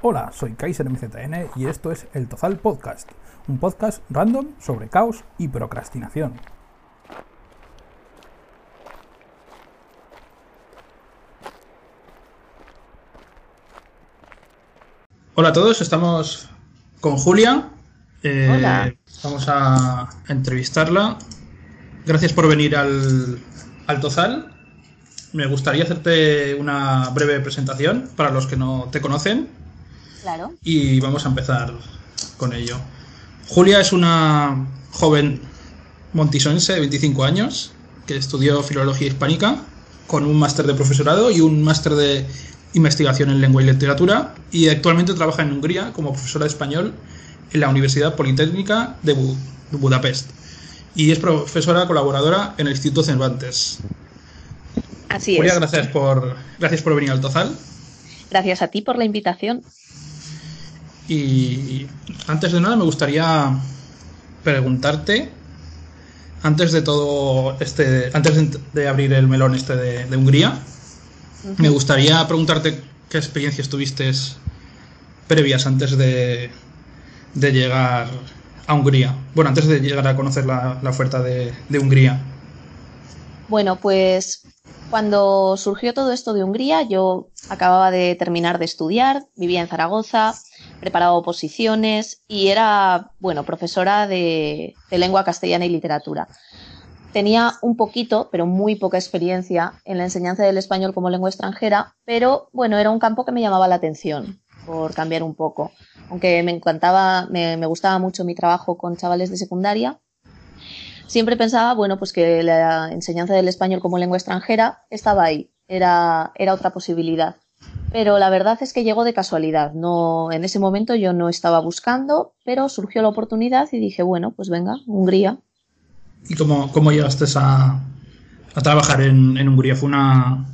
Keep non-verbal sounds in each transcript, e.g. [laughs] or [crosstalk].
Hola, soy Kaiser MZN y esto es El Tozal Podcast, un podcast random sobre caos y procrastinación. Hola a todos, estamos con Julia. Eh, Hola. Vamos a entrevistarla. Gracias por venir al, al Tozal. Me gustaría hacerte una breve presentación para los que no te conocen. Claro. Y vamos a empezar con ello. Julia es una joven montisonense de 25 años que estudió filología hispánica con un máster de profesorado y un máster de investigación en lengua y literatura y actualmente trabaja en Hungría como profesora de español en la Universidad Politécnica de, Budapest y es profesora colaboradora en el Instituto Cervantes. Así Julia, gracias por, gracias por venir al Tozal. Gracias a ti por la invitación. Y antes de nada me gustaría preguntarte, antes de todo este, antes de abrir el melón este de, Hungría, me gustaría preguntarte qué experiencias tuviste previas antes de, de, llegar a Hungría. Bueno, antes de llegar a conocer la, oferta de, de Hungría. Bueno, pues cuando surgió todo esto de Hungría, yo acababa de terminar de estudiar, vivía en Zaragoza, preparaba oposiciones y era, bueno, profesora de, lengua castellana y literatura. Tenía un poquito, pero muy poca experiencia en la enseñanza del español como lengua extranjera, pero bueno, era un campo que me llamaba la atención por cambiar un poco. Aunque me encantaba, me gustaba mucho mi trabajo con chavales de secundaria, siempre pensaba, bueno, pues que la enseñanza del español como lengua extranjera estaba ahí, era, era otra posibilidad. Pero la verdad es que llegó de casualidad. No, en ese momento yo no estaba buscando, pero surgió la oportunidad y dije, bueno, pues venga, Hungría. ¿Y cómo, cómo llegaste a, a trabajar en, en, Hungría? ¿Fue una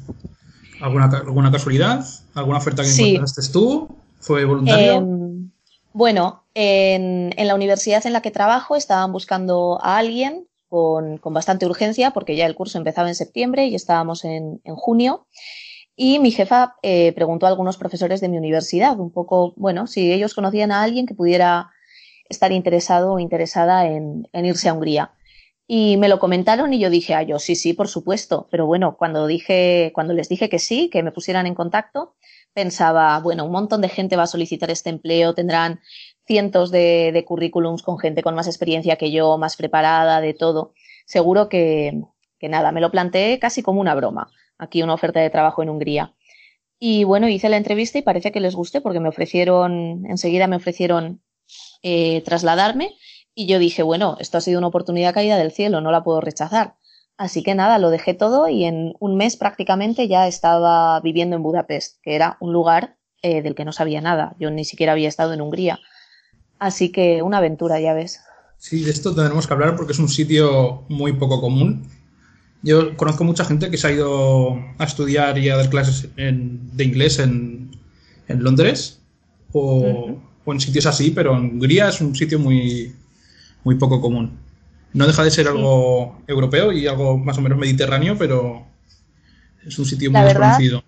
alguna, alguna casualidad? ¿Alguna oferta que encontraste tú? ¿Fue voluntario? Em, bueno, en, la universidad en la que trabajo estaban buscando a alguien con, bastante urgencia porque ya el curso empezaba en septiembre y estábamos en, junio. Y mi jefa eh, preguntó a algunos profesores de mi universidad un poco, bueno, si ellos conocían a alguien que pudiera estar interesado o interesada en, irse a Hungría. Y me lo comentaron y yo dije, ah, yo sí, sí, por supuesto. Pero bueno, cuando dije, cuando les dije que sí, que me pusieran en contacto, pensaba, bueno, un montón de gente va a solicitar este empleo, tendrán cientos de, currículums con gente con más experiencia que yo, más preparada, de todo. Seguro que, nada, me lo planteé casi como una broma. Aquí una oferta de trabajo en Hungría. Y bueno, hice la entrevista y parece que les gusté porque me ofrecieron, enseguida me ofrecieron eh, trasladarme y yo dije, bueno, esto ha sido una oportunidad caída del cielo, no la puedo rechazar. Así que nada, lo dejé todo y en un mes prácticamente ya estaba viviendo en Budapest, que era un lugar eh, del que no sabía nada. Yo ni siquiera había estado en Hungría. Así que una aventura, ya ves. Sí, de esto tenemos que hablar porque es un sitio muy poco común. Yo conozco mucha gente que se ha ido a estudiar y a dar clases de inglés en, Londres o, en sitios así, pero en Hungría es un sitio muy, muy poco común. No deja de ser algo europeo y algo más o menos mediterráneo, pero es un sitio muy desconocido.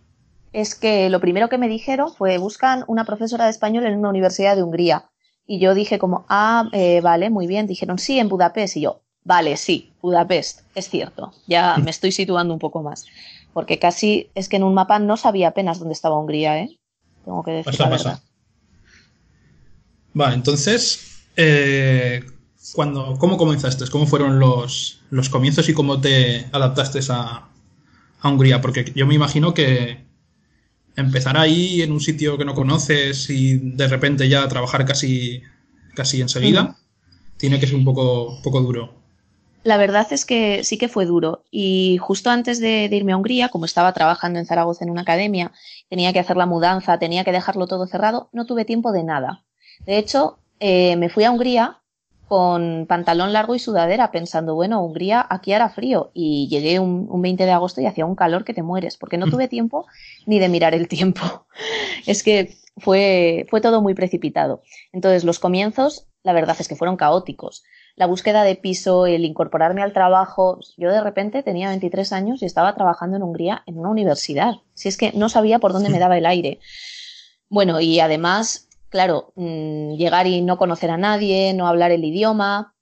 Es que lo primero que me dijeron fue buscan una profesora de español en una universidad de Hungría. Y yo dije como, ah, eh, vale, muy bien. Dijeron, sí, en Budapest. Y yo, vale, sí, Budapest, es cierto. Ya me estoy situando un poco más. Porque casi es que en un mapa no sabía apenas dónde estaba Hungría, ¿eh? Tengo que decir la verdad. Vale, entonces, eh, cuando, ¿cómo comenzaste? ¿Cómo fueron los, los comienzos y cómo te adaptaste a, a Hungría? Porque yo me imagino que empezar ahí en un sitio que no conoces y de repente ya trabajar casi, casi enseguida, tiene que ser un poco, poco duro. La verdad es que sí que fue duro. Y justo antes de, irme a Hungría, como estaba trabajando en Zaragoza en una academia, tenía que hacer la mudanza, tenía que dejarlo todo cerrado, no tuve tiempo de nada. De hecho, eh, me fui a Hungría con pantalón largo y sudadera, pensando, bueno, Hungría, aquí hará frío. Y llegué un, 20 de agosto y hacía un calor que te mueres, porque no [laughs] tuve tiempo ni de mirar el tiempo. [laughs] es que fue, fue todo muy precipitado. Entonces, los comienzos, la verdad es que fueron caóticos. La búsqueda de piso, el incorporarme al trabajo. Yo de repente tenía 23 años y estaba trabajando en Hungría en una universidad. Si es que no sabía por dónde me [laughs] daba el aire. Bueno, y además, claro, mm, llegar y no conocer a nadie, no hablar el idioma,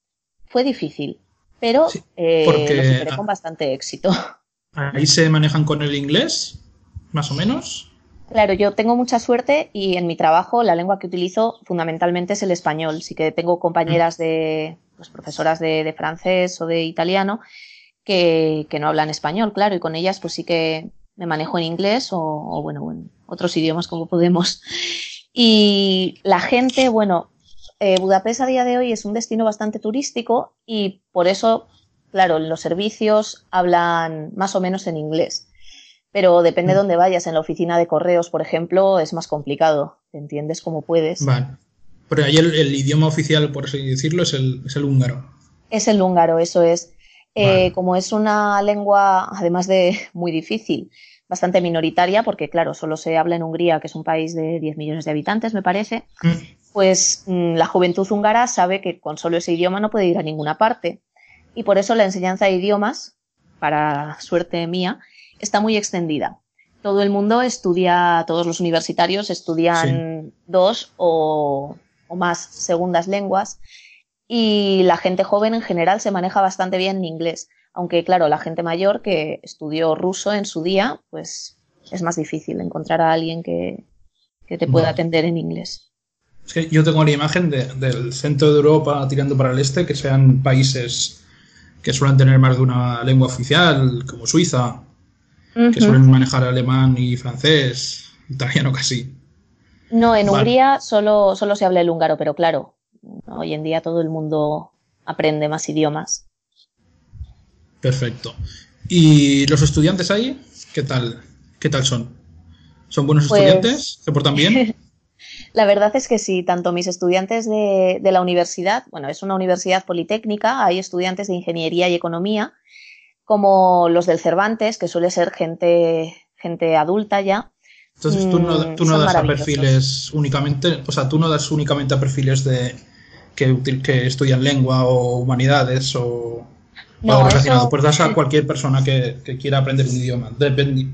fue difícil, pero eh, lo superé con bastante éxito. [laughs] ¿Ahí se manejan con el inglés, más o menos? Claro, yo tengo mucha suerte y en mi trabajo la lengua que utilizo fundamentalmente es el español. Sí que tengo compañeras de, pues, profesoras de, francés o de italiano que, no hablan español, claro, y con ellas pues sí que me manejo en inglés o, bueno, en otros idiomas como podemos. Y la gente, bueno, eh, Budapest a día de hoy es un destino bastante turístico y por eso, claro, los servicios hablan más o menos en inglés pero depende de mm. dónde vayas. En la oficina de correos, por ejemplo, es más complicado. ¿Te entiendes como puedes? Vale. Pero ahí el, idioma oficial, por así decirlo, es el, húngaro. Es el húngaro, eso es. Eh, como es una lengua, además de [laughs] muy difícil, bastante minoritaria, porque claro, solo se habla en Hungría, que es un país de 10 millones de habitantes, me parece, mm. pues mm, la juventud húngara sabe que con solo ese idioma no puede ir a ninguna parte. Y por eso la enseñanza de idiomas, para suerte mía, está muy extendida. Todo el mundo estudia, todos los universitarios estudian dos o, más segundas lenguas y la gente joven en general se maneja bastante bien en inglés. Aunque, claro, la gente mayor que estudió ruso en su día, pues es más difícil encontrar a alguien que, te pueda atender en inglés. Es que yo tengo la imagen del centro de Europa tirando para el este, que sean países que suelen tener más de una lengua oficial, como Suiza, que suelen manejar alemán y francés, italiano casi. No, en Hungría solo, solo se habla el húngaro, pero claro, hoy en día todo el mundo aprende más idiomas. Perfecto. ¿Y los estudiantes ahí? ¿Qué tal? ¿Qué tal son? ¿Son buenos pues estudiantes? ¿Se portan bien? [laughs] La verdad es que sí, tanto mis estudiantes de, de, la universidad, bueno, es una universidad politécnica, hay estudiantes de ingeniería y economía, como los del Cervantes, que suele ser gente, gente adulta ya. Entonces tú no, mm, tú no das a perfiles únicamente, o sea, tú no das únicamente a perfiles de que, que estudian lengua o humanidades o, algo relacionado, pues das a cualquier persona que, quiera aprender un idioma.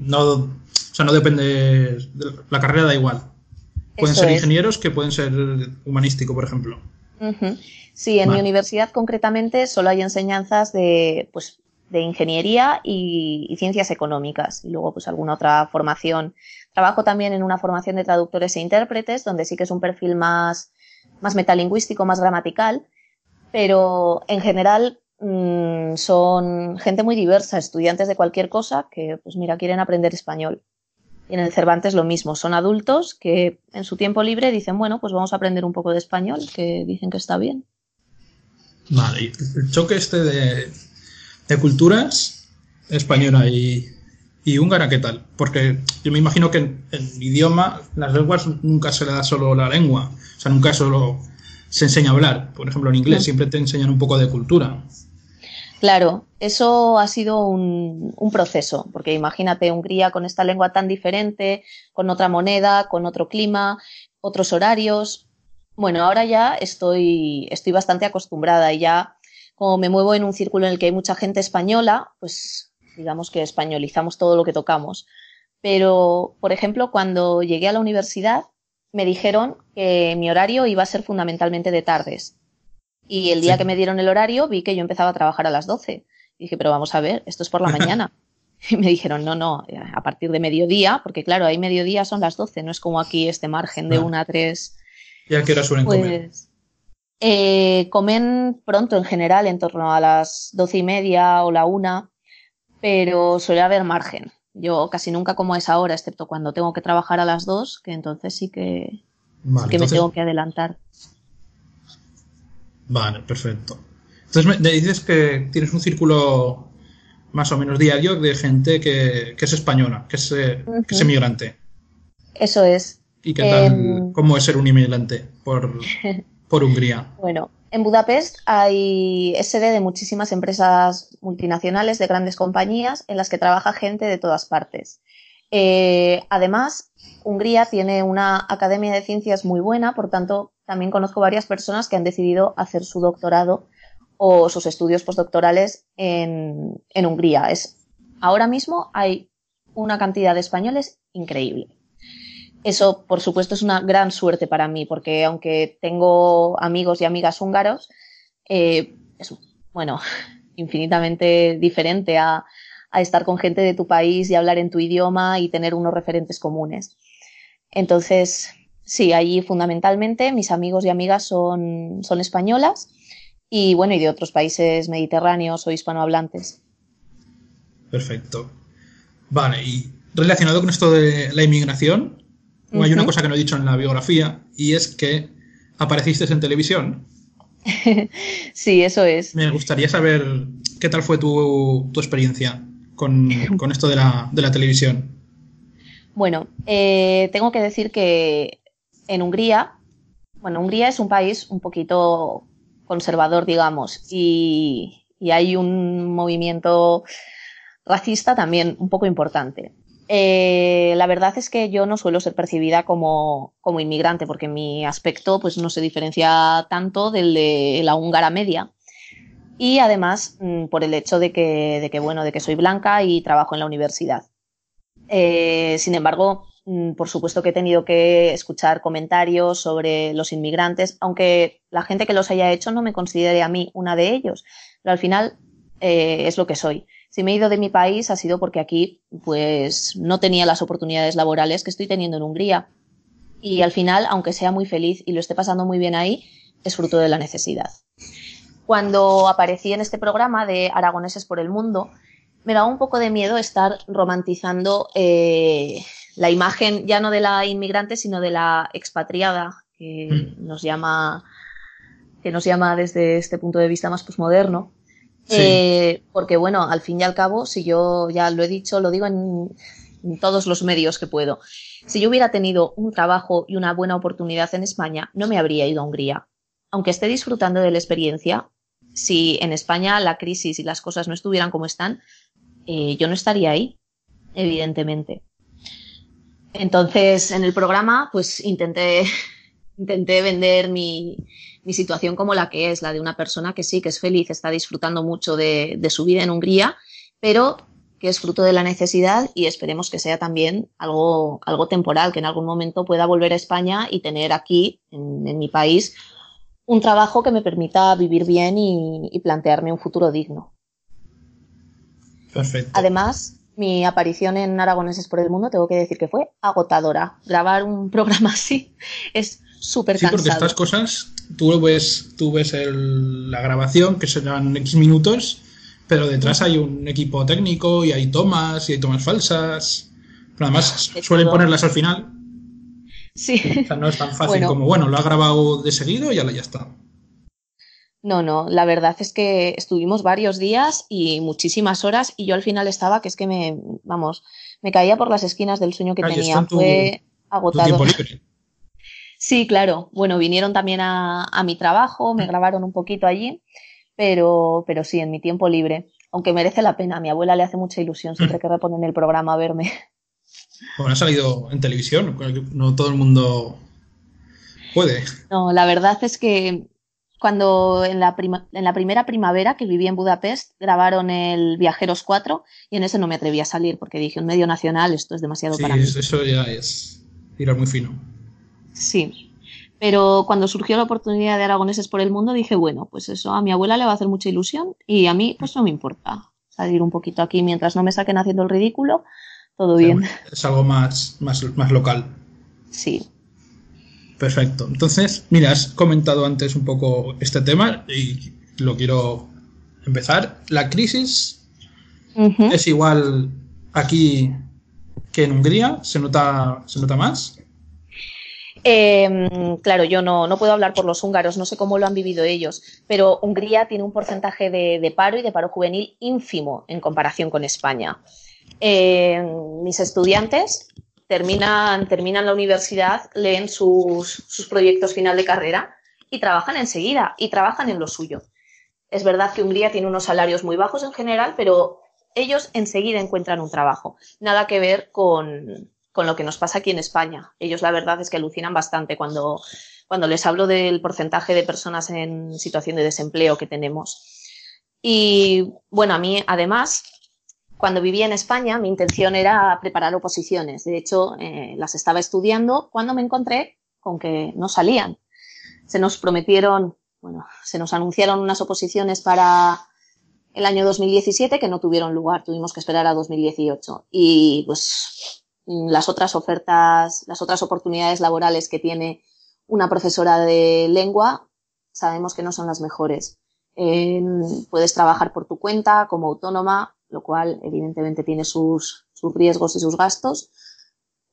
no, o sea, no depende, la carrera da igual. Pueden ser ingenieros que pueden ser humanístico, por ejemplo. Sí, en mi universidad concretamente solo hay enseñanzas de pues, de ingeniería y, ciencias económicas y luego pues alguna otra formación. Trabajo también en una formación de traductores e intérpretes donde sí que es un perfil más, más metalingüístico, más gramatical, pero en general mm, son gente muy diversa, estudiantes de cualquier cosa que pues mira, quieren aprender español. Y en el Cervantes lo mismo, son adultos que en su tiempo libre dicen, bueno, pues vamos a aprender un poco de español, que dicen que está bien. Vale, el choque este de, de culturas española y, húngara, ¿qué tal? Porque yo me imagino que en, idioma, las lenguas nunca se le da solo la lengua, o sea, nunca solo se enseña a hablar. Por ejemplo, en inglés siempre te enseñan un poco de cultura. Claro, eso ha sido un, un, proceso, porque imagínate Hungría con esta lengua tan diferente, con otra moneda, con otro clima, otros horarios. Bueno, ahora ya estoy, estoy bastante acostumbrada y ya como me muevo en un círculo en el que hay mucha gente española, pues digamos que españolizamos todo lo que tocamos. Pero, por ejemplo, cuando llegué a la universidad, me dijeron que mi horario iba a ser fundamentalmente de tardes. Y el día que me dieron el horario, vi que yo empezaba a trabajar a las 12. Y dije, pero vamos a ver, esto es por la [laughs] mañana. Y me dijeron, no, no, a partir de mediodía, porque claro, ahí mediodía son las 12, no es como aquí este margen de 1 a 3. ¿Y a qué hora suelen comer? Eh, comen pronto en general, en torno a las doce y media o la una, pero suele haber margen. Yo casi nunca como a esa hora, excepto cuando tengo que trabajar a las dos, que entonces sí que, que me tengo que adelantar. Vale, perfecto. Entonces me dices que tienes un círculo más o menos diario de gente que, es española, que es, eh, inmigrante. Eso es. ¿Y qué tal? Em, ¿Cómo es ser un inmigrante por, [laughs] por Hungría? Bueno, en Budapest hay sede de muchísimas empresas multinacionales, de grandes compañías, en las que trabaja gente de todas partes. Eh, además, Hungría tiene una academia de ciencias muy buena, por tanto, también conozco varias personas que han decidido hacer su doctorado o sus estudios postdoctorales en, en Hungría. Es, ahora mismo hay una cantidad de españoles increíble. Eso, por supuesto, es una gran suerte para mí, porque aunque tengo amigos y amigas húngaros, eh, es, bueno, [laughs] infinitamente diferente a, a estar con gente de tu país y hablar en tu idioma y tener unos referentes comunes. Entonces, sí, allí fundamentalmente mis amigos y amigas son, son españolas y bueno, y de otros países mediterráneos o hispanohablantes. Perfecto. Vale, y relacionado con esto de la inmigración, hay una cosa que no he dicho en la biografía y es que apareciste en televisión. [laughs] sí, eso es. Me gustaría saber qué tal fue tu, experiencia [laughs] con, esto de la, de la, televisión. Bueno, eh, tengo que decir que en Hungría, bueno, Hungría es un país un poquito conservador, digamos, y, y hay un movimiento racista también un poco importante. Eh, la verdad es que yo no suelo ser percibida como, inmigrante porque mi aspecto pues, no se diferencia tanto del de la húngara media. Y además mm, por el hecho de que, de que, bueno, de que soy blanca y trabajo en la universidad. Eh, sin embargo, mm, por supuesto que he tenido que escuchar comentarios sobre los inmigrantes, aunque la gente que los haya hecho no me considere a mí una de ellos, pero al final eh, es lo que soy. Si me he ido de mi país ha sido porque aquí pues no tenía las oportunidades laborales que estoy teniendo en Hungría. Y al final, aunque sea muy feliz y lo esté pasando muy bien ahí, es fruto de la necesidad. Cuando aparecí en este programa de Aragoneses por el Mundo, me daba un poco de miedo estar romantizando eh, la imagen ya no de la inmigrante, sino de la expatriada, que mm. nos llama que nos llama desde este punto de vista más posmoderno. Eh, porque bueno, al fin y al cabo, si yo ya lo he dicho, lo digo en, todos los medios que puedo, si yo hubiera tenido un trabajo y una buena oportunidad en España, no me habría ido a Hungría. Aunque esté disfrutando de la experiencia, si en España la crisis y las cosas no estuvieran como están, eh, yo no estaría ahí, evidentemente. Entonces, en el programa, pues intenté, intenté vender mi, mi situación como la que es, la de una persona que sí, que es feliz, está disfrutando mucho de, su vida en Hungría, pero que es fruto de la necesidad y esperemos que sea también algo, algo temporal, que en algún momento pueda volver a España y tener aquí, en, mi país, un trabajo que me permita vivir bien y, y, plantearme un futuro digno. Perfecto. Además, mi aparición en Aragoneses por el Mundo, tengo que decir que fue agotadora. Grabar un [laughs] programa así es súper cansado. Sí, porque estas cosas, tú ves, tú ves la grabación, que serán X minutos, pero detrás hay un equipo técnico y hay tomas y hay tomas falsas. Pero además suelen ponerlas al final. Sí. O sea, no es tan fácil como, bueno, lo ha grabado de seguido y ya, ya está. No, no, la verdad es que estuvimos varios días y muchísimas horas y yo al final estaba que es que me, vamos, me caía por las esquinas del sueño que tenía. Fue agotado. Sí, claro. Bueno, vinieron también a, mi trabajo, me grabaron un poquito allí, pero, pero sí, en mi tiempo libre. Aunque merece la pena. A mi abuela le hace mucha ilusión siempre que reponen el programa a verme. [laughs] Bueno, ha salido en televisión, no todo el mundo puede. No, la verdad es que cuando en la, en la primera primavera que viví en Budapest grabaron el Viajeros 4 y en ese no me atreví a salir porque dije, un medio nacional, esto es demasiado para mí. Eso ya es tirar muy fino. Sí. Pero cuando surgió la oportunidad de Aragoneses por el mundo, dije, bueno, pues eso a mi abuela le va a hacer mucha ilusión y a mí, pues no me importa salir un poquito aquí mientras no me saquen haciendo el ridículo, todo bien. Es algo más, más, más local. Sí. Perfecto. Entonces, mira, has comentado antes un poco este tema y lo quiero empezar. La crisis es igual aquí que en Hungría, se nota, se nota más. Em, claro, yo no, no, puedo hablar por los húngaros, no sé cómo lo han vivido ellos, pero Hungría tiene un porcentaje de, paro y de paro juvenil ínfimo en comparación con España. Em, mis estudiantes terminan, terminan la universidad, leen sus, sus proyectos final de carrera y trabajan enseguida y trabajan en lo suyo. Es verdad que Hungría tiene unos salarios muy bajos en general, pero ellos enseguida encuentran un trabajo. Nada que ver con, con lo que nos pasa aquí en España. Ellos la verdad es que alucinan bastante cuando, cuando les hablo del porcentaje de personas en situación de desempleo que tenemos. Y bueno, a mí además, cuando vivía en España, mi intención era preparar oposiciones. De hecho, eh, las estaba estudiando cuando me encontré con que no salían. Se nos prometieron, bueno, se nos anunciaron unas oposiciones para el año 2017 que no tuvieron lugar. Tuvimos que esperar a 2018. Y pues las otras ofertas, las otras oportunidades laborales que tiene una profesora de lengua, sabemos que no son las mejores. puedes trabajar por tu cuenta como autónoma, lo cual evidentemente tiene sus, riesgos y sus gastos.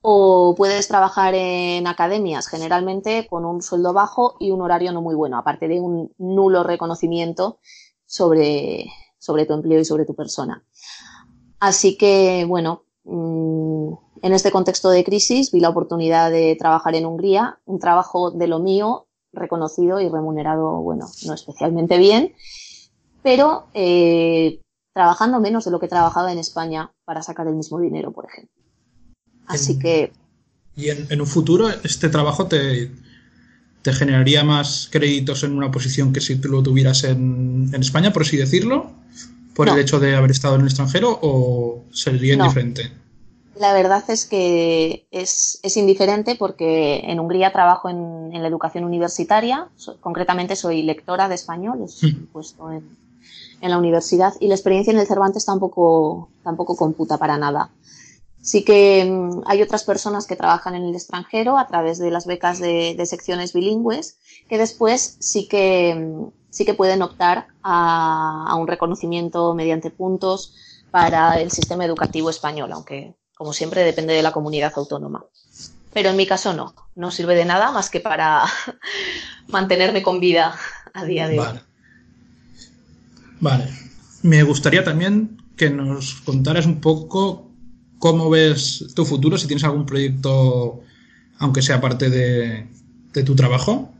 O puedes trabajar en academias, generalmente con un sueldo bajo y un horario no muy bueno, aparte de un nulo reconocimiento sobre, sobre tu empleo y sobre tu persona. Así que, bueno, mm, en este contexto de crisis vi la oportunidad de trabajar en Hungría, un trabajo de lo mío, reconocido y remunerado, bueno, no especialmente bien, pero eh, trabajando menos de lo que trabajaba en España para sacar el mismo dinero, por ejemplo. Así que... ¿Y en, un futuro este trabajo te, te, generaría más créditos en una posición que si tú lo tuvieras en, en España, por así decirlo? ¿Por el hecho de haber estado en el extranjero o sería indiferente? La verdad es que es, es, indiferente porque en Hungría trabajo en, en la educación universitaria, concretamente soy lectora de español, es mm. puesto en, en la universidad y la experiencia en el Cervantes tampoco, tampoco computa para nada. Sí que mm, hay otras personas que trabajan en el extranjero a través de las becas de, secciones bilingües que después sí que, mm, sí que pueden optar a, un reconocimiento mediante puntos para el sistema educativo español, aunque como siempre depende de la comunidad autónoma. Pero en mi caso no, no sirve de nada más que para [laughs] mantenerme con vida a día de hoy. Vale. Me gustaría también que nos contaras un poco cómo ves tu futuro, si tienes algún proyecto, aunque sea parte de, tu trabajo,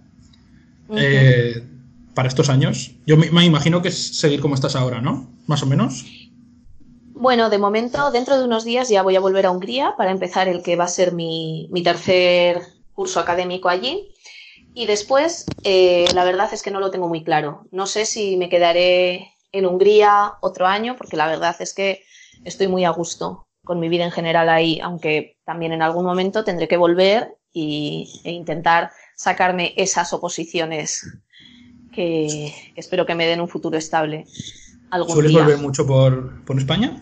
eh, para estos años. Yo me, imagino que es seguir como estás ahora, ¿no? Más o menos. Bueno, de momento, dentro de unos días ya voy a volver a Hungría para empezar el que va a ser mi, tercer curso académico allí. Y después, eh, la verdad es que no lo tengo muy claro. No sé si me quedaré en Hungría otro año, porque la verdad es que estoy muy a gusto con mi vida en general ahí, aunque también en algún momento tendré que volver y, e intentar sacarme esas oposiciones que, espero que me den un futuro estable. Algún ¿Sueles volver mucho por, por España?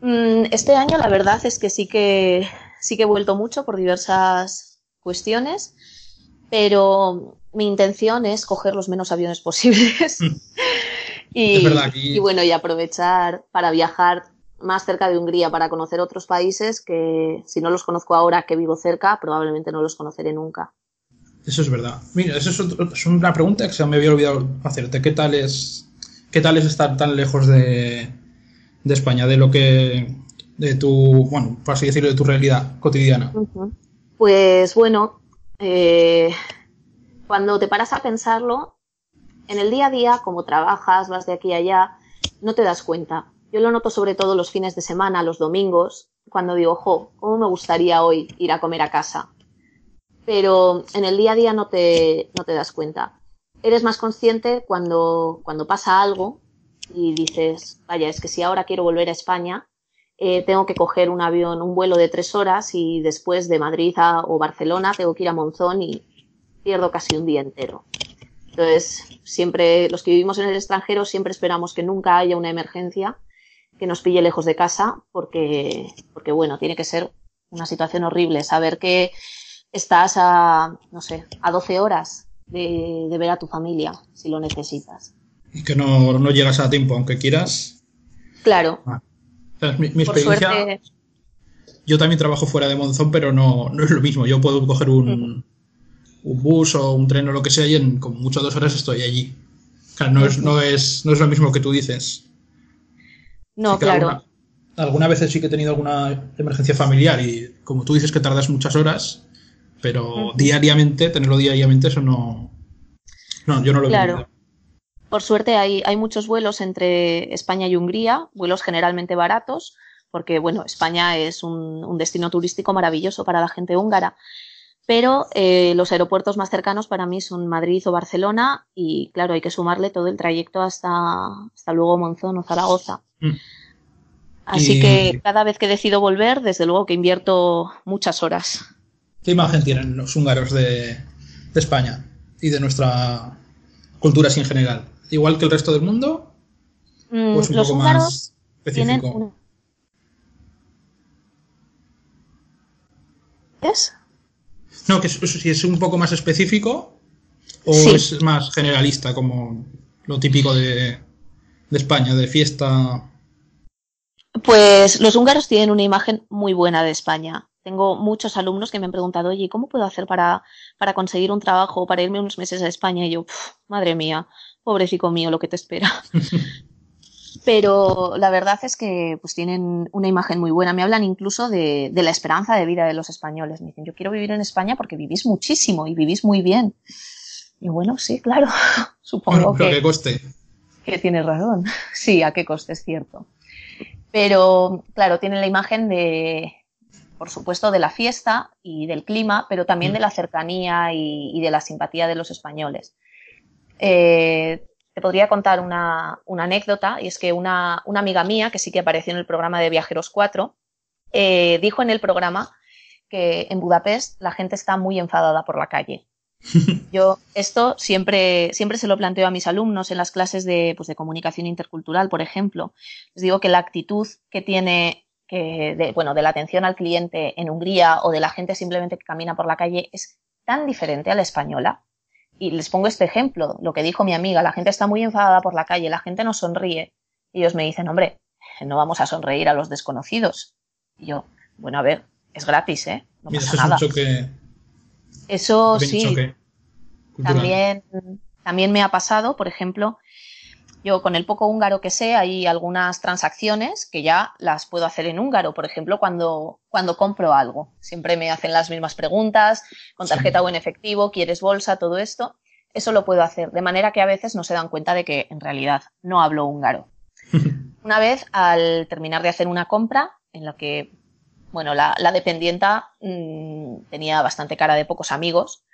Mm, este año la verdad es que sí que sí que he vuelto mucho por diversas cuestiones pero mi intención es coger los menos aviones [laughs] posibles mm. y, bueno, y aprovechar para viajar más cerca de Hungría para conocer otros países que si no los conozco ahora que vivo cerca, probablemente no los conoceré nunca. Eso es verdad. Mira, eso es, una pregunta que se me había olvidado hacerte. ¿Qué tal es, qué tal es estar tan lejos de, España, de lo que, de tu, bueno, por así decirlo, de tu realidad cotidiana? Pues bueno, eh, cuando te paras a pensarlo, en el día a día, como trabajas, vas de aquí a allá, no te das cuenta. Yo lo noto sobre todo los fines de semana, los domingos, cuando digo, ojo, ¿cómo me gustaría hoy ir a comer a casa? Pero en el día a día no te, no te das cuenta. Eres más consciente cuando, cuando pasa algo y dices, vaya, es que si ahora quiero volver a España, eh, tengo que coger un avión, un vuelo de tres horas y después de Madrid a, o Barcelona tengo que ir a Monzón y pierdo casi un día entero. Entonces, siempre, los que vivimos en el extranjero siempre esperamos que nunca haya una emergencia que nos pille lejos de casa porque, porque bueno, tiene que ser una situación horrible. Saber que estás a, no sé, a 12 horas de, ver a tu familia si lo necesitas. Y que no, no llegas a tiempo, aunque quieras. Claro. Ah mi, experiencia. Yo también trabajo fuera de Monzón, pero no, no es lo mismo. Yo puedo coger un, un bus o un tren o lo que sea y en como mucho dos horas estoy allí. Claro, no, es, no, es, no es lo mismo que tú dices. No, claro. Alguna, alguna vez sí que he tenido alguna emergencia familiar y como tú dices que tardas muchas horas, pero diariamente, tenerlo diariamente, eso no. No, yo no lo claro. Por suerte hay, hay muchos vuelos entre España y Hungría, vuelos generalmente baratos, porque bueno, España es un, destino turístico maravilloso para la gente húngara. Pero eh, los aeropuertos más cercanos para mí son Madrid o Barcelona y claro, hay que sumarle todo el trayecto hasta, hasta luego Monzón o Zaragoza. Mm. Así que cada vez que decido volver, desde luego que invierto muchas horas. ¿Qué imagen tienen los húngaros de, España y de nuestra cultura así en general? ¿Igual que el resto del mundo? Mm, un los poco más específico? ¿Es? No, que si es un poco más específico o es más generalista, como lo típico de, de España, de fiesta. Pues los húngaros tienen una imagen muy buena de España. Tengo muchos alumnos que me han preguntado, oye, ¿cómo puedo hacer para, para conseguir un trabajo, para irme unos meses a España? Y yo, madre mía, pobrecito mío, lo que te espera. [laughs] Pero la verdad es que pues tienen una imagen muy buena. Me hablan incluso de, de, la esperanza de vida de los españoles. Me dicen, yo quiero vivir en España porque vivís muchísimo y vivís muy bien. Y bueno, sí, claro, [laughs] supongo que, que coste. Que tienes razón. [laughs] Sí, a qué coste, es cierto. Pero, claro, tienen la imagen de, por supuesto, de la fiesta y del clima, pero también de la cercanía y, de la simpatía de los españoles. Eh, te podría contar una, anécdota, y es que una, amiga mía, que sí que apareció en el programa de Viajeros 4, eh, dijo en el programa que en Budapest la gente está muy enfadada por la calle. [laughs] Yo esto siempre, siempre se lo planteo a mis alumnos en las clases de, pues, de comunicación intercultural, por ejemplo. Les digo que la actitud que tiene que de, bueno, de la atención al cliente en Hungría o de la gente simplemente que camina por la calle es tan diferente a la española. Y les pongo este ejemplo, lo que dijo mi amiga, la gente está muy enfadada por la calle, la gente no sonríe. Y ellos me dicen, hombre, no vamos a sonreír a los desconocidos. Y yo, bueno, a ver, es gratis, ¿eh? No pasa nada. Eso sí. También, también me ha pasado, por ejemplo, yo con el poco húngaro que sé, hay algunas transacciones que ya las puedo hacer en húngaro. Por ejemplo, cuando, cuando compro algo. Siempre me hacen las mismas preguntas, con tarjeta o en efectivo, quieres bolsa, todo esto. Eso lo puedo hacer. De manera que a veces no se dan cuenta de que en realidad no hablo húngaro. [laughs] Una vez, al terminar de hacer una compra, en la que bueno, la, dependienta mm, tenía bastante cara de pocos amigos,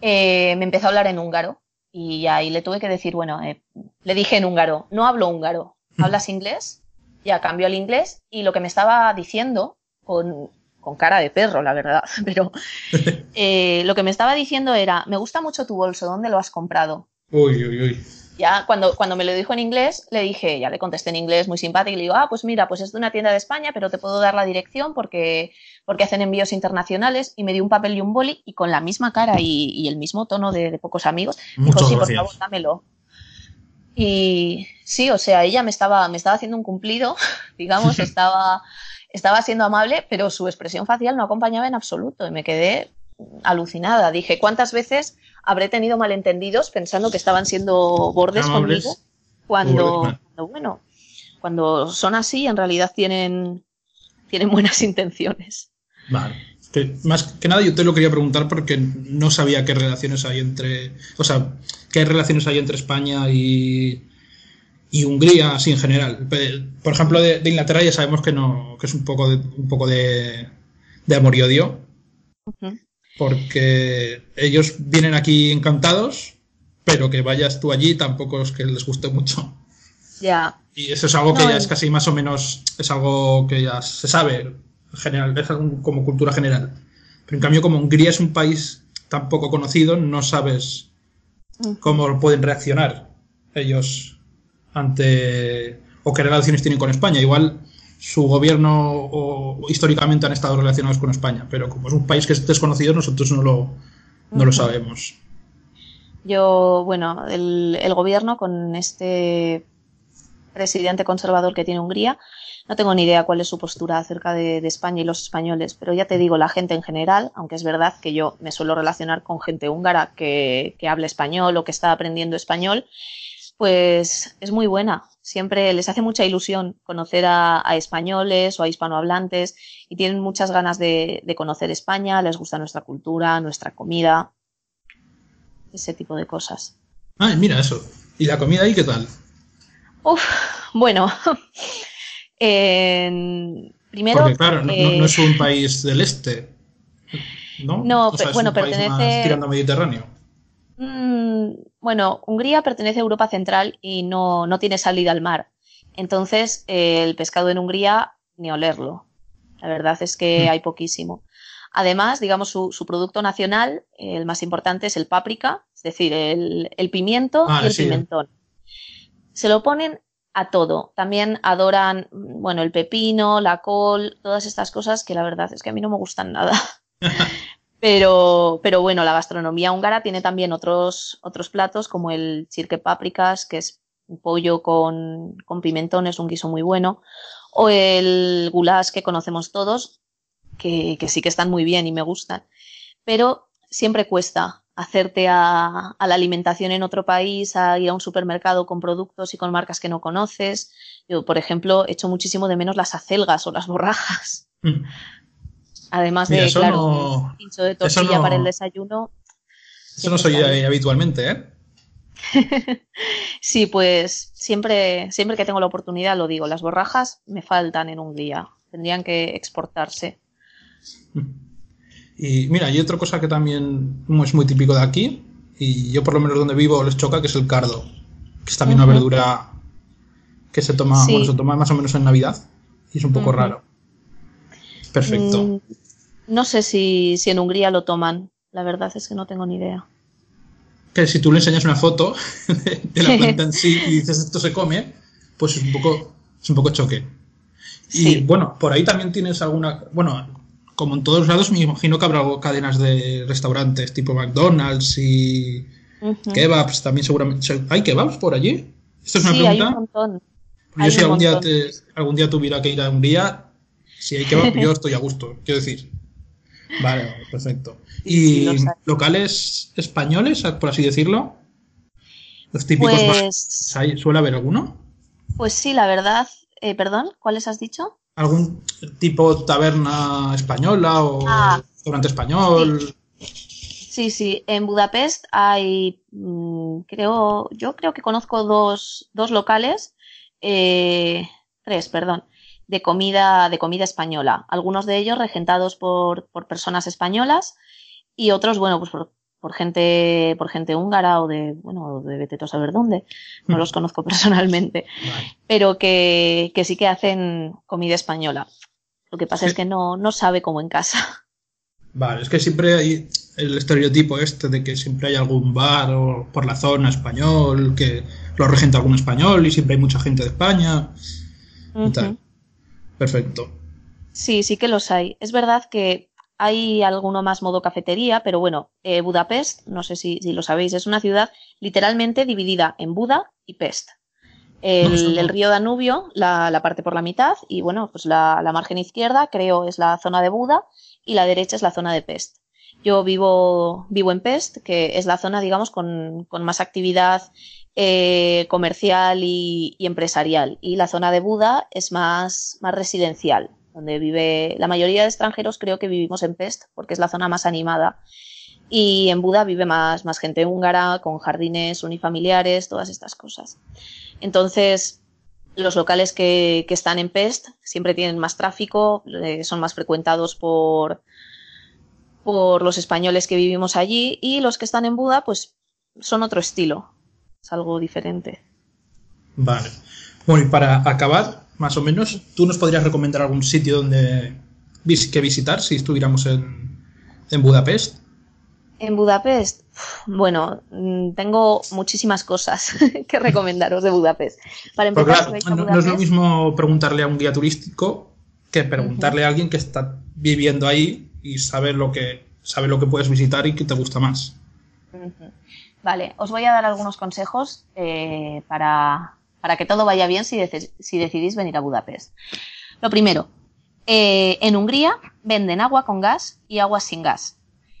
eh, me empezó a hablar en húngaro y ahí le tuve que decir, bueno, eh, le dije en húngaro, no hablo húngaro, ¿hablas inglés? Ya cambió al inglés y lo que me estaba diciendo, con, cara de perro, la verdad, [laughs] pero [laughs] eh, lo que me estaba diciendo era, me gusta mucho tu bolso, ¿dónde lo has comprado? Uy, uy, uy ya cuando, cuando me lo dijo en inglés, le dije, ya le contesté en inglés muy simpático y le digo, ah, pues mira, pues es de una tienda de España, pero te puedo dar la dirección porque, porque hacen envíos internacionales y me dio un papel y un boli y con la misma cara y, el mismo tono de, pocos amigos, Muchas dijo, sí, por favor, dámelo. Y sí, o sea, ella me estaba, me estaba haciendo un cumplido, [laughs] digamos, [laughs] estaba, estaba siendo amable, pero su expresión facial no acompañaba en absoluto y me quedé alucinada. Dije, ¿cuántas veces habré tenido malentendidos pensando que estaban siendo bordes conmigo? Cuando, bueno, cuando son así, en realidad tienen, tienen buenas [laughs] intenciones. Vale. más que nada yo te lo quería preguntar porque no sabía qué relaciones hay entre, o sea, qué relaciones hay entre España y, y Hungría así en general. Por ejemplo, de, Inglaterra ya sabemos que no, que es un poco de, un poco de, de amor y odio porque ellos vienen aquí encantados, pero que vayas tú allí tampoco es que les guste mucho. Ya. Y eso es algo que ya es casi más o menos, es algo que ya se sabe, general, es como cultura general. Pero en cambio, como Hungría es un país tan poco conocido, no sabes cómo pueden reaccionar ellos ante o qué relaciones tienen con España. Igual su gobierno o, históricamente han estado relacionados con España, pero como es un país que es desconocido, nosotros no lo, no lo sabemos. Yo, bueno, el, gobierno con este presidente conservador que tiene Hungría, no tengo ni idea cuál es su postura acerca de, España y los españoles, pero ya te digo, la gente en general, aunque es verdad que yo me suelo relacionar con gente húngara que, que habla español o que está aprendiendo español, pues es muy buena siempre les hace mucha ilusión conocer a, españoles o a hispanohablantes y tienen muchas ganas de, conocer España, les gusta nuestra cultura, nuestra comida, ese tipo de cosas. Ah, mira eso. ¿Y la comida ahí qué tal? Uf, bueno. [laughs] primero. Porque claro, no, es un país del este. No, no bueno, pertenece. tirando Mediterráneo. Mm, bueno, Hungría pertenece a Europa Central y no, tiene salida al mar. Entonces, eh, el pescado en Hungría, ni olerlo. La verdad es que Mm. hay poquísimo. Además, digamos, su, su producto nacional, el más importante, es el páprica, es decir, el, el pimiento Ah, y el sí. pimentón. Se lo ponen a todo. También adoran, bueno, el pepino, la col, todas estas cosas que la verdad es que a mí no me gustan nada. [laughs] Pero, pero bueno, la gastronomía húngara tiene también otros, otros platos como el chirque pápricas, que es un pollo con, con pimentón, es un guiso muy bueno, o el goulash que conocemos todos, que, que sí que están muy bien y me gustan. Pero siempre cuesta hacerte a, a la alimentación en otro país, a ir a un supermercado con productos y con marcas que no conoces. Yo, por ejemplo, echo muchísimo de menos las acelgas o las borrajas. Mm. [laughs] Además Mira, de, claro, no- un pincho de tortilla no- para el desayuno. Eso no soy eh, habitualmente, ¿eh? [laughs] Sí, pues siempre, siempre que tengo la oportunidad lo digo, las borrajas me faltan en Hungría, tendrían que exportarse. [laughs] Y mira, hay otra cosa que también es muy típico de aquí, y yo por lo menos donde vivo les choca, que es el cardo, que es también una verdura que se toma, Sí. bueno, se toma más o menos en Navidad, y es un poco raro. Perfecto. Mm, no sé si, si en Hungría lo toman, la verdad es que no tengo ni idea. Que si tú le enseñas una foto [laughs] de, la planta en sí [laughs] y dices esto se come, pues es un poco, es un poco choque. Y bueno, por ahí también tienes alguna, bueno, como en todos lados me imagino que habrá cadenas de restaurantes tipo McDonald's y kebabs también seguramente. ¿Hay kebabs por allí? Esto es una Sí, hay un montón. Hay yo si un algún día, te- algún día tuviera que ir a Hungría, si hay kebab, yo estoy a gusto, quiero decir. Vale, perfecto. Sí, sí, ¿Y locales españoles, por así decirlo? Los típicos Pues, más- ¿hay- ¿Suele haber alguno? pues sí, la verdad. Eh, perdón, ¿cuáles has dicho? ¿Algún tipo taberna española o Ah, restaurante español? Sí, sí, en Budapest hay, mm, creo, yo creo que conozco dos, dos locales, eh, tres, perdón, de comida, de comida española. Algunos de ellos regentados por, por personas españolas y otros, bueno, pues por, por gente, por gente húngara o de, bueno, de vete a saber dónde. No los conozco [laughs] personalmente, Vale. pero que, que sí que hacen comida española. Lo que pasa Sí. es que no, no sabe como en casa. Vale, es que siempre hay el estereotipo este de que siempre hay algún bar o por la zona español, que lo regenta algún español y siempre hay mucha gente de España y tal. Perfecto. Sí, sí que los hay. Es verdad que hay alguno más modo cafetería, pero bueno, eh, Budapest, no sé si, si lo sabéis, es una ciudad literalmente dividida en Buda y Pest. El, río Danubio la, la parte por la mitad y bueno, pues la, la margen izquierda creo es la zona de Buda y la derecha es la zona de Pest. Yo vivo, vivo en Pest, que es la zona, digamos, con, con más actividad eh, comercial y, y empresarial. Y la zona de Buda es más, más residencial, donde vive la mayoría de extranjeros, creo que vivimos en Pest, porque es la zona más animada. Y en Buda vive más, más gente húngara, con jardines unifamiliares, todas estas cosas. Entonces, los locales que, que están en Pest siempre tienen más tráfico, eh, son más frecuentados por, por los españoles que vivimos allí y los que están en Buda, pues son otro estilo, es algo diferente. Vale. Bueno, y para acabar, más o menos, ¿tú nos podrías recomendar algún sitio donde que visitar si estuviéramos en, en Budapest? En Budapest, bueno, mm, tengo muchísimas cosas [laughs] que recomendaros de Budapest. Para empezar, claro, si no, es lo mismo preguntarle a un guía turístico que preguntarle a alguien que está viviendo ahí y sabe lo que sabe lo que puedes visitar y que te gusta más. Vale, os voy a dar algunos consejos eh, para, para que todo vaya bien si, deci- si decidís venir a Budapest. Lo primero, eh, en Hungría venden agua con gas y agua sin gas.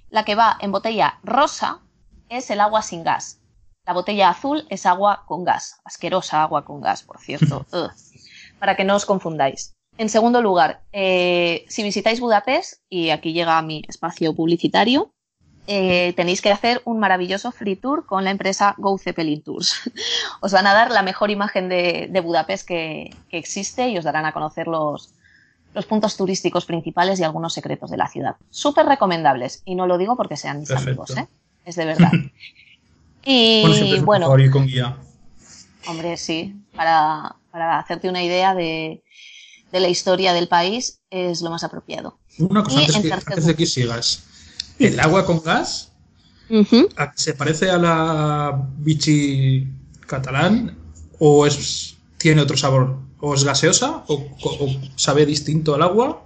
La que va en botella rosa es el agua sin gas. La botella azul es agua con gas. Asquerosa agua con gas, por cierto. [laughs] Ugh. Para que no os confundáis. En segundo lugar, eh, si visitáis Budapest, y aquí llega mi espacio publicitario, eh, tenéis que hacer un maravilloso free tour con la empresa Go Zeppelin Tours. [laughs] os van a dar la mejor imagen de, de Budapest que, que existe y os darán a conocer los, los puntos turísticos principales y algunos secretos de la ciudad. Súper recomendables, y no lo digo porque sean mis Perfecto. amigos, ¿eh? es de verdad. [laughs] Bueno, siempre Y es bueno, mejor ir con guía. hombre, sí, para, para hacerte una idea de, la historia del país, es lo más apropiado. Una cosa antes, de que sigas. ¿El agua con gas se parece a la bichi catalán o es tiene otro sabor? ¿O es gaseosa? ¿O, sabe distinto al agua?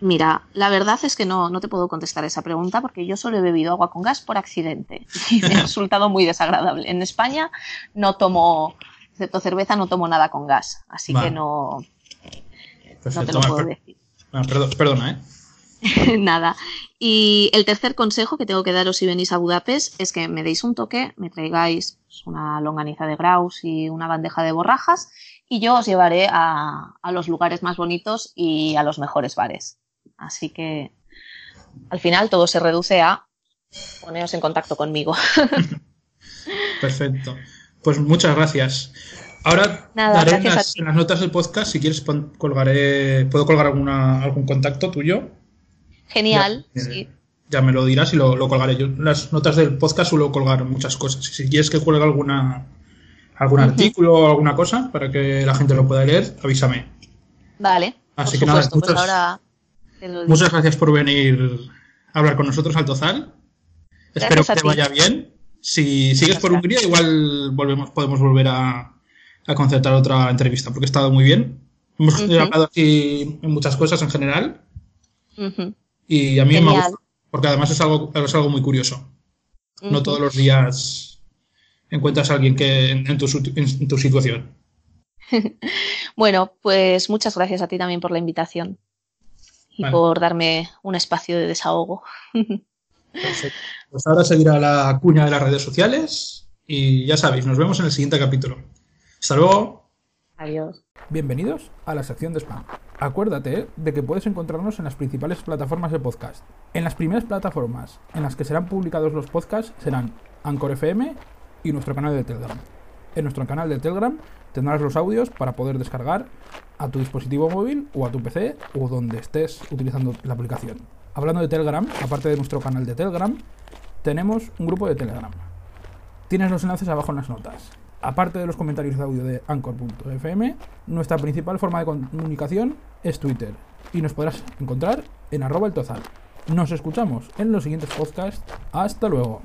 Mira, la verdad es que no, no te puedo contestar esa pregunta porque yo solo he bebido agua con gas por accidente y [laughs] me ha resultado muy desagradable. En España no tomo, excepto cerveza, no tomo nada con gas, así que no, no te lo puedo decir. perdona, ¿eh? [laughs] Nada. Y el tercer consejo que tengo que daros si venís a Budapest es que me deis un toque, me traigáis una longaniza de graus y una bandeja de borrajas y yo os llevaré a, los lugares más bonitos y a los mejores bares. Así que al final todo se reduce a poneros en contacto conmigo. [laughs] Perfecto. Pues muchas gracias. Ahora daré en las, notas del podcast, si quieres, colgaré, puedo colgar alguna, algún contacto tuyo. Genial, sí ya me lo dirás y lo, colgaré. Yo las notas del podcast suelo colgar muchas cosas. Si quieres que cuelgue alguna algún artículo o alguna cosa para que la gente lo pueda leer, avísame. Vale. Así que nada, pues muchas, gracias por venir a hablar con nosotros al Tozal. Espero que te vaya bien. Si sigues por Hungría, igual volvemos, podemos volver a, concertar otra entrevista, porque ha estado muy bien. Hemos hablado aquí en muchas cosas en general. Y a mí me gusta porque además es algo, es algo muy curioso. No todos los días encuentras a alguien que en, tu, situación. [laughs] bueno, pues muchas gracias a ti también por la invitación y por darme un espacio de desahogo. Perfecto. Pues ahora seguirá la cuña de las redes sociales y ya sabéis, nos vemos en el siguiente capítulo. Hasta luego. Adiós. Bienvenidos a la sección de spam. Acuérdate de que puedes encontrarnos en las principales plataformas de podcast. En las primeras plataformas en las que serán publicados los podcasts serán Anchor FM y nuestro canal de Telegram. En nuestro canal de Telegram tendrás los audios para poder descargar a tu dispositivo móvil o a tu PC o donde estés utilizando la aplicación. Hablando de Telegram, aparte de nuestro canal de Telegram, tenemos un grupo de Telegram. Tienes los enlaces abajo en las notas. Aparte de los comentarios de audio de anchor.fm, nuestra principal forma de comunicación es Twitter y nos podrás encontrar en arroba el tozal. Nos escuchamos en los siguientes podcasts. Hasta luego.